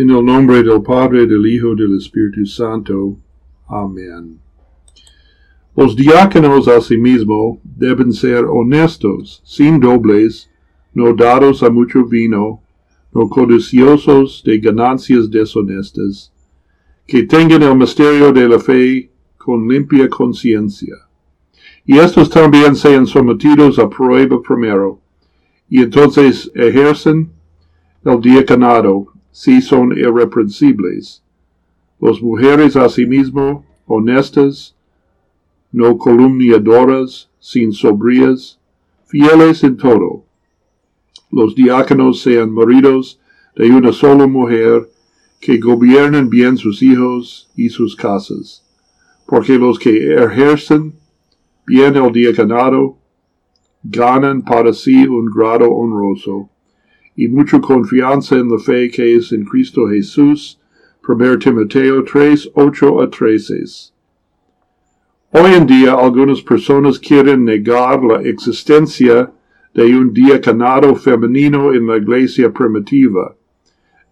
En el nombre del Padre, del Hijo, del Espíritu Santo. Amén. Los diáconos asimismo deben ser honestos, sin dobles, no dados a mucho vino, no codiciosos de ganancias deshonestas, que tengan el misterio de la fe con limpia conciencia. Y estos también sean sometidos a prueba primero, y entonces ejercen el diaconado si son irreprensibles. Las mujeres asimismo, honestas, no columniadoras, sin sobrías, fieles en todo. Los diáconos sean maridos de una sola mujer, que gobiernen bien sus hijos y sus casas, porque los que ejercen bien el diaconado ganan para sí un grado honroso y mucha confianza en la fe que es en Cristo Jesús. 1 Timoteo 3, 8 a 13. Hoy en día algunas personas quieren negar la existencia de un diaconado femenino en la iglesia primitiva.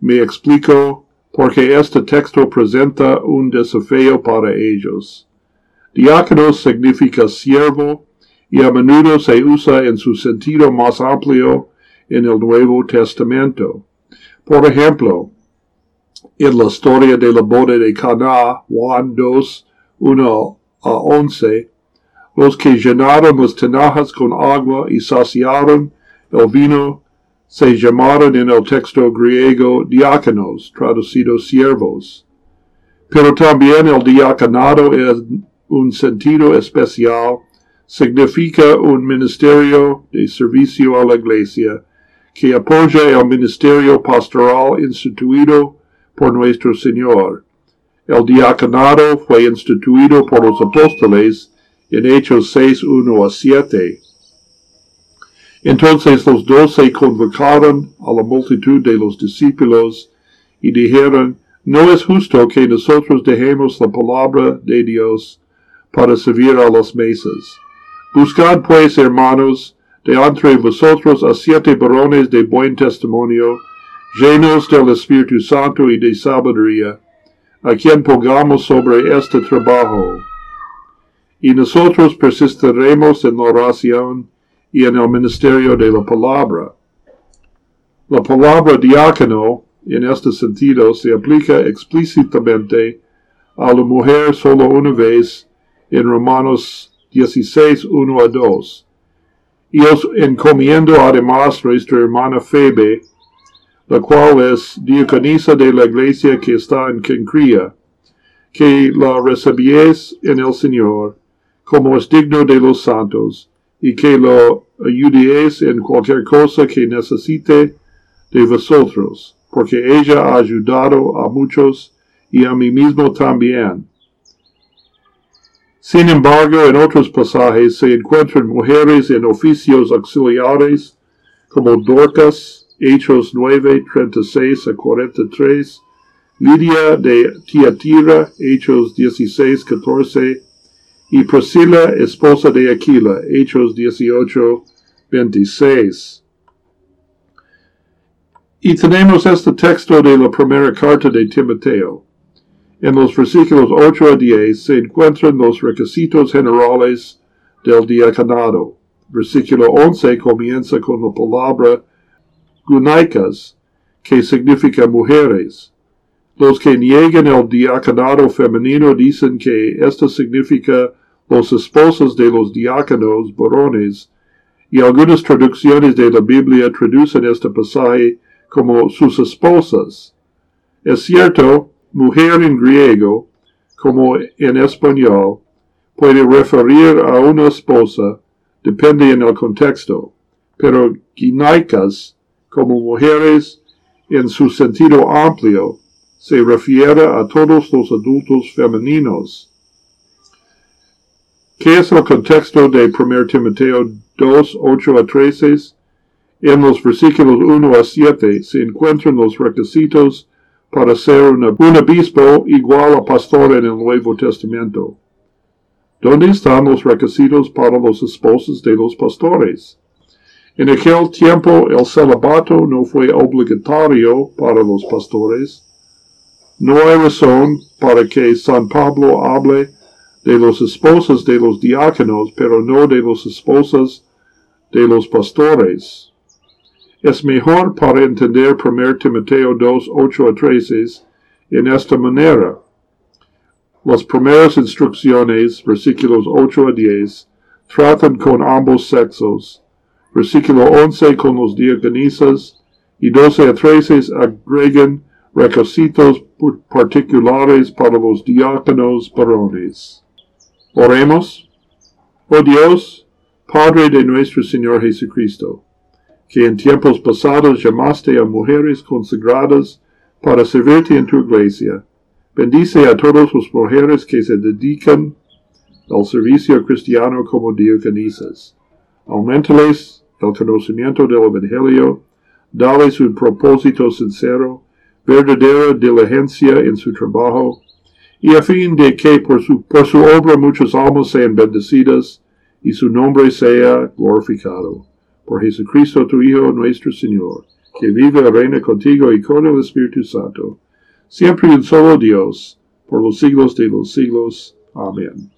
Me explico porque este texto presenta un desafío para ellos. Diácono significa siervo y a menudo se usa en su sentido más amplio en el Nuevo Testamento. Por ejemplo, en la historia de la boda de Cana, Juan 2, 1 a 11, los que llenaron las tinajas con agua y saciaron el vino se llamaron en el texto griego diáconos, traducidos siervos. Pero también el diaconado en un sentido especial significa un ministerio de servicio a la iglesia que apoya el ministerio pastoral instituido por nuestro Señor. El diaconado fue instituido por los apóstoles en Hechos 6, 1 a 7. Entonces los doce convocaron a la multitud de los discípulos y dijeron, no es justo que nosotros dejemos la palabra de Dios para servir a las mesas. Buscad pues, hermanos, de entre vosotros a siete varones de buen testimonio, llenos del Espíritu Santo y de sabiduría, a quien pongamos sobre este trabajo. Y nosotros persistiremos en la oración y en el ministerio de la palabra. La palabra diácono, en este sentido, se aplica explícitamente a la mujer solo una vez en Romanos 16, 1 a 2 y os encomiendo además nuestra hermana Febe, la cual es diaconisa de la iglesia que está en Kencría, que la recibies en el Señor, como es digno de los santos, y que lo ayudéis en cualquier cosa que necesite de vosotros, porque ella ha ayudado a muchos y a mí mismo también sin embargo, en otros pasajes se encuentran mujeres en oficios auxiliares, como Dorcas, Hechos 9, 36 a 43, Lidia de Tiatira, Hechos 16, 14, y Priscila, esposa de Aquila, Hechos 18, 26. Y tenemos este texto de la primera carta de Timoteo. En los versículos 8 a 10 se encuentran los requisitos generales del diaconado. Versículo 11 comienza con la palabra gunaicas, que significa mujeres. Los que niegan el diaconado femenino dicen que esto significa los esposos de los diáconos varones, y algunas traducciones de la Biblia traducen este pasaje como sus esposas. Es cierto mujer en griego, como en español, puede referir a una esposa, depende en el contexto, pero ginaicas, como mujeres en su sentido amplio, se refiere a todos los adultos femeninos. ¿Qué es el contexto de 1 Timoteo 2, 8 a 13? En los versículos 1 a 7 se encuentran los requisitos para ser un obispo igual a pastor en el Nuevo Testamento. ¿Dónde están los requisitos para los esposos de los pastores? En aquel tiempo el celibato no fue obligatorio para los pastores. No hay razón para que San Pablo hable de los esposos de los diáconos, pero no de los esposas de los pastores. Es mejor para entender 1 Timoteo 2, 8 a 13 en esta manera. Las primeras instrucciones, versículos 8 a 10, tratan con ambos sexos. Versículo 11 con los diaconisas y 12 a 13 agregan requisitos particulares para los diáconos varones. Oremos. Oh Dios, Padre de nuestro Señor Jesucristo, que en tiempos pasados llamaste a mujeres consagradas para servirte en tu iglesia, bendice a todas las mujeres que se dedican al servicio cristiano como diaconisas. Aumentales el conocimiento del Evangelio, dales un propósito sincero, verdadera diligencia en su trabajo, y a fin de que por su, por su obra muchas almas sean bendecidas y su nombre sea glorificado. Por Jesucristo tu Hijo nuestro Señor, que vive y reina contigo y con el Espíritu Santo, siempre y un solo Dios, por los siglos de los siglos. Amén.